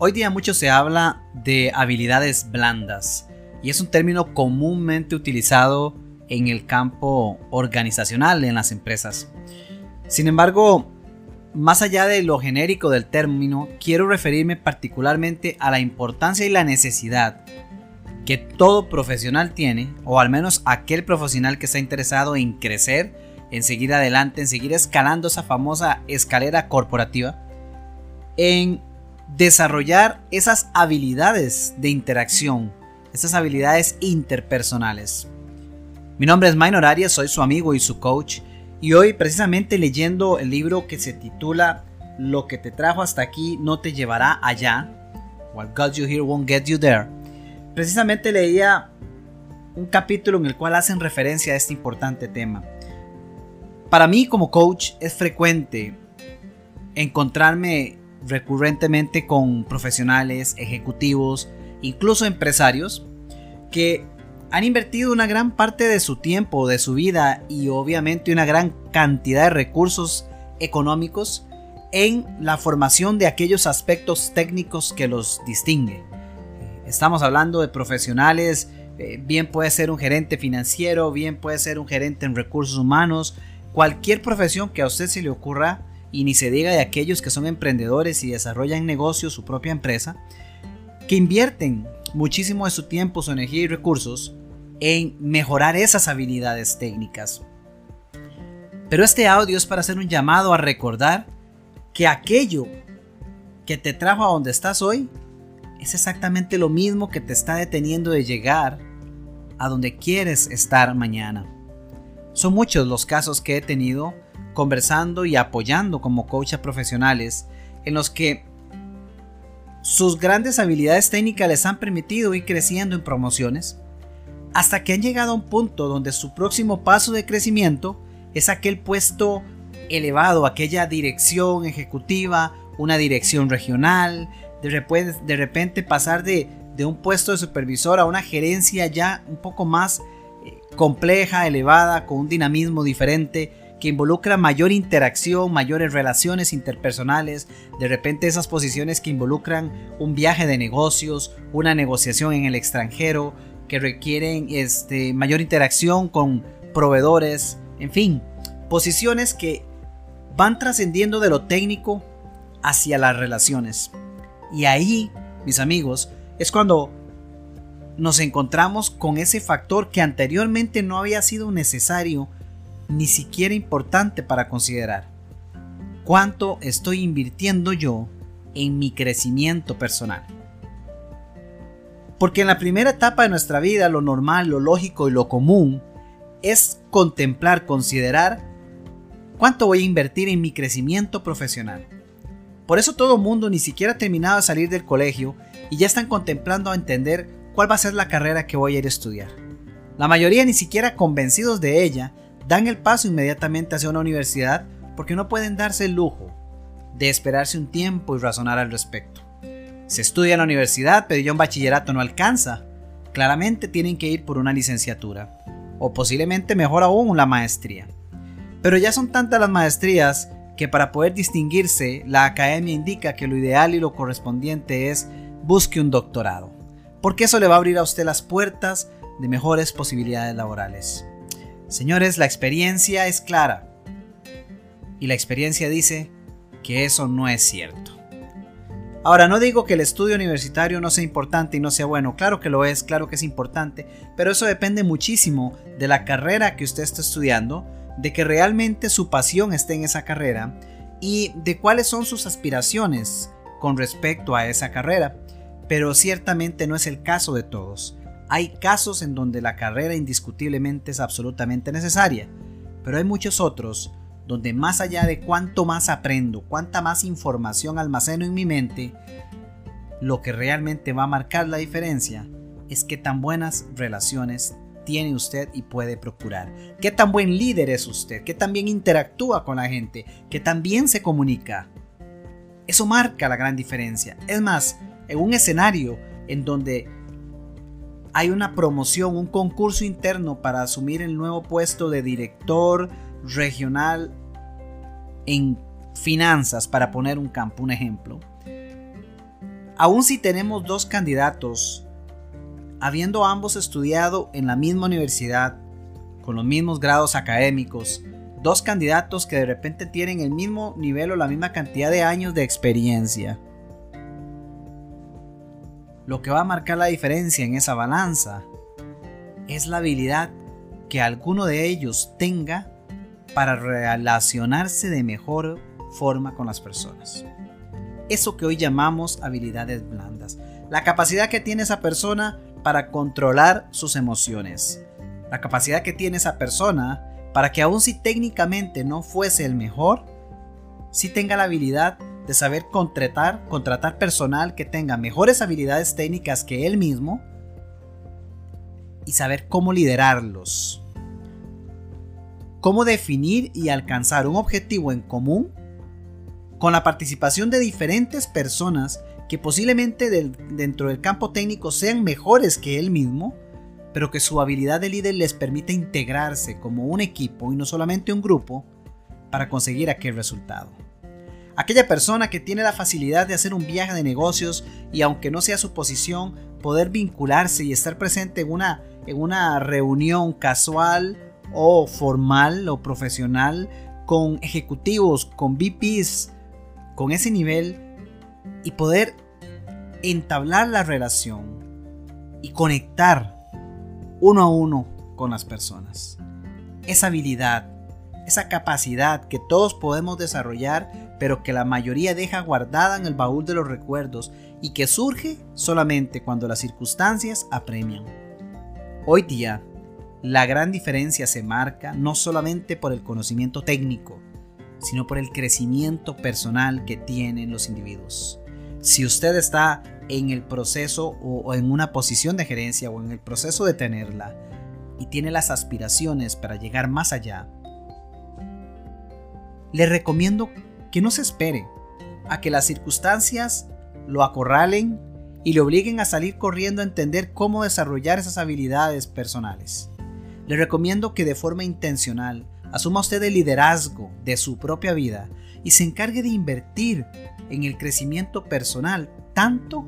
Hoy día mucho se habla de habilidades blandas y es un término comúnmente utilizado en el campo organizacional en las empresas. Sin embargo, más allá de lo genérico del término, quiero referirme particularmente a la importancia y la necesidad que todo profesional tiene, o al menos aquel profesional que está interesado en crecer, en seguir adelante, en seguir escalando esa famosa escalera corporativa, en desarrollar esas habilidades de interacción, esas habilidades interpersonales. Mi nombre es Minor Arias, soy su amigo y su coach, y hoy precisamente leyendo el libro que se titula Lo que te trajo hasta aquí no te llevará allá, What got you here won't get you there, precisamente leía un capítulo en el cual hacen referencia a este importante tema. Para mí como coach es frecuente encontrarme recurrentemente con profesionales, ejecutivos, incluso empresarios, que han invertido una gran parte de su tiempo, de su vida y obviamente una gran cantidad de recursos económicos en la formación de aquellos aspectos técnicos que los distinguen. Estamos hablando de profesionales, eh, bien puede ser un gerente financiero, bien puede ser un gerente en recursos humanos, cualquier profesión que a usted se le ocurra y ni se diga de aquellos que son emprendedores y desarrollan negocios, su propia empresa, que invierten muchísimo de su tiempo, su energía y recursos en mejorar esas habilidades técnicas. Pero este audio es para hacer un llamado a recordar que aquello que te trajo a donde estás hoy es exactamente lo mismo que te está deteniendo de llegar a donde quieres estar mañana. Son muchos los casos que he tenido conversando y apoyando como coach a profesionales en los que sus grandes habilidades técnicas les han permitido ir creciendo en promociones, hasta que han llegado a un punto donde su próximo paso de crecimiento es aquel puesto elevado, aquella dirección ejecutiva, una dirección regional, de repente, de repente pasar de, de, un puesto de supervisor a una gerencia ya un poco más eh, compleja, elevada, con un dinamismo diferente, que involucra mayor interacción, mayores relaciones interpersonales, de repente esas posiciones que involucran un viaje de negocios, una negociación en el extranjero, que requieren este, mayor interacción con proveedores, en fin, posiciones que van trascendiendo de lo técnico hacia las relaciones. Y ahí, mis amigos, es cuando nos encontramos con ese factor que anteriormente no había sido necesario ni siquiera importante para considerar. ¿Cuánto estoy invirtiendo yo en mi crecimiento personal? Porque en la primera etapa de nuestra vida lo normal, lo lógico y lo común es contemplar, considerar cuánto voy a invertir en mi crecimiento profesional. Por eso todo mundo ni siquiera ha terminado de salir del colegio y ya están contemplando a entender cuál va a ser la carrera que voy a ir a estudiar. La mayoría ni siquiera convencidos de ella dan el paso inmediatamente hacia una universidad porque no pueden darse el lujo de esperarse un tiempo y razonar al respecto. Se estudia en la universidad, pero ya un bachillerato no alcanza. Claramente tienen que ir por una licenciatura, o posiblemente mejor aún la maestría. Pero ya son tantas las maestrías que para poder distinguirse, la academia indica que lo ideal y lo correspondiente es busque un doctorado, porque eso le va a abrir a usted las puertas de mejores posibilidades laborales. Señores, la experiencia es clara. Y la experiencia dice que eso no es cierto. Ahora, no digo que el estudio universitario no sea importante y no sea bueno, claro que lo es, claro que es importante, pero eso depende muchísimo de la carrera que usted está estudiando, de que realmente su pasión esté en esa carrera y de cuáles son sus aspiraciones con respecto a esa carrera. Pero ciertamente no es el caso de todos. Hay casos en donde la carrera indiscutiblemente es absolutamente necesaria, pero hay muchos otros donde más allá de cuánto más aprendo, cuánta más información almaceno en mi mente, lo que realmente va a marcar la diferencia es qué tan buenas relaciones tiene usted y puede procurar. Qué tan buen líder es usted, qué tan bien interactúa con la gente, qué tan bien se comunica. Eso marca la gran diferencia. Es más, en un escenario en donde hay una promoción, un concurso interno para asumir el nuevo puesto de director regional en finanzas, para poner un campo, un ejemplo. Aún si tenemos dos candidatos, habiendo ambos estudiado en la misma universidad, con los mismos grados académicos, dos candidatos que de repente tienen el mismo nivel o la misma cantidad de años de experiencia. Lo que va a marcar la diferencia en esa balanza es la habilidad que alguno de ellos tenga para relacionarse de mejor forma con las personas. Eso que hoy llamamos habilidades blandas. La capacidad que tiene esa persona para controlar sus emociones. La capacidad que tiene esa persona para que aun si técnicamente no fuese el mejor, sí tenga la habilidad de saber contratar, contratar personal que tenga mejores habilidades técnicas que él mismo y saber cómo liderarlos. Cómo definir y alcanzar un objetivo en común con la participación de diferentes personas que posiblemente dentro del campo técnico sean mejores que él mismo, pero que su habilidad de líder les permite integrarse como un equipo y no solamente un grupo para conseguir aquel resultado. Aquella persona que tiene la facilidad de hacer un viaje de negocios y aunque no sea su posición, poder vincularse y estar presente en una, en una reunión casual o formal o profesional con ejecutivos, con VPs, con ese nivel y poder entablar la relación y conectar uno a uno con las personas. Esa habilidad, esa capacidad que todos podemos desarrollar, pero que la mayoría deja guardada en el baúl de los recuerdos y que surge solamente cuando las circunstancias apremian. Hoy día, la gran diferencia se marca no solamente por el conocimiento técnico, sino por el crecimiento personal que tienen los individuos. Si usted está en el proceso o, en una posición de gerencia o en el proceso de tenerla y tiene las aspiraciones para llegar más allá, le recomiendo que no se espere a que las circunstancias lo acorralen y le obliguen a salir corriendo a entender cómo desarrollar esas habilidades personales. Le recomiendo que de forma intencional asuma usted el liderazgo de su propia vida y se encargue de invertir en el crecimiento personal tanto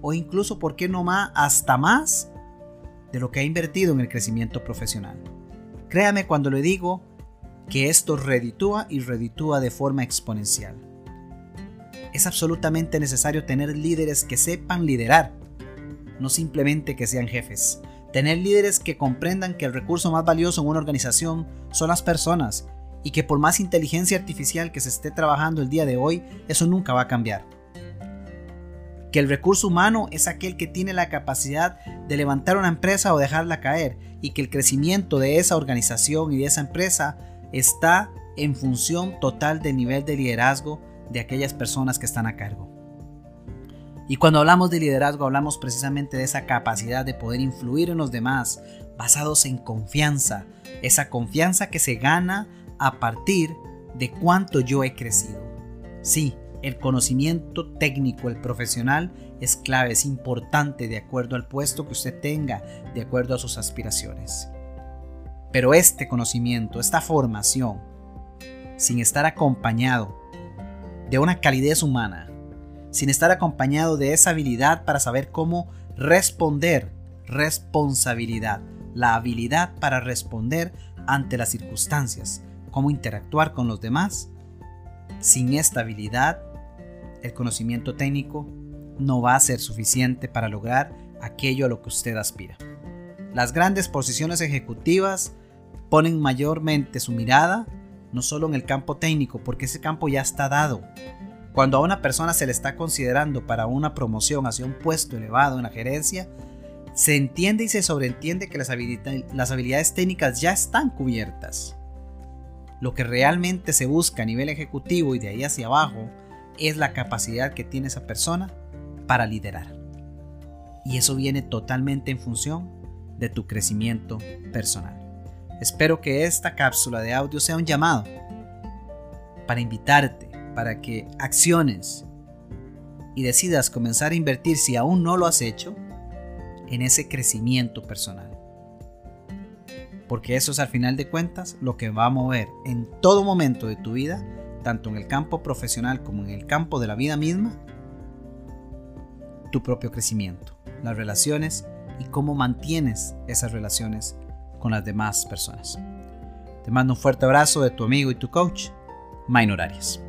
o incluso, ¿por qué no más, hasta más de lo que ha invertido en el crecimiento profesional? Créame cuando le digo que esto reditúa y reditúa de forma exponencial. Es absolutamente necesario tener líderes que sepan liderar, no simplemente que sean jefes. Tener líderes que comprendan que el recurso más valioso en una organización son las personas y que por más inteligencia artificial que se esté trabajando el día de hoy, eso nunca va a cambiar. Que el recurso humano es aquel que tiene la capacidad de levantar una empresa o dejarla caer y que el crecimiento de esa organización y de esa empresa está en función total del nivel de liderazgo de aquellas personas que están a cargo. Y cuando hablamos de liderazgo hablamos precisamente de esa capacidad de poder influir en los demás basados en confianza, esa confianza que se gana a partir de cuánto yo he crecido. Sí, el conocimiento técnico, el profesional, es clave, es importante de acuerdo al puesto que usted tenga, de acuerdo a sus aspiraciones. Pero este conocimiento, esta formación, sin estar acompañado de una calidez humana, sin estar acompañado de esa habilidad para saber cómo responder, responsabilidad, la habilidad para responder ante las circunstancias, cómo interactuar con los demás, sin esta habilidad, el conocimiento técnico no va a ser suficiente para lograr aquello a lo que usted aspira. Las grandes posiciones ejecutivas ponen mayormente su mirada no solo en el campo técnico, porque ese campo ya está dado. Cuando a una persona se le está considerando para una promoción hacia un puesto elevado en la gerencia, se entiende y se sobreentiende que las, las habilidades técnicas ya están cubiertas. Lo que realmente se busca a nivel ejecutivo y de ahí hacia abajo es la capacidad que tiene esa persona para liderar. Y eso viene totalmente en función de tu crecimiento personal. Espero que esta cápsula de audio sea un llamado para invitarte, para que acciones y decidas comenzar a invertir si aún no lo has hecho en ese crecimiento personal. Porque eso es al final de cuentas lo que va a mover en todo momento de tu vida, tanto en el campo profesional como en el campo de la vida misma, tu propio crecimiento, las relaciones y cómo mantienes esas relaciones con las demás personas. Te mando un fuerte abrazo de tu amigo y tu coach, Minor Arias.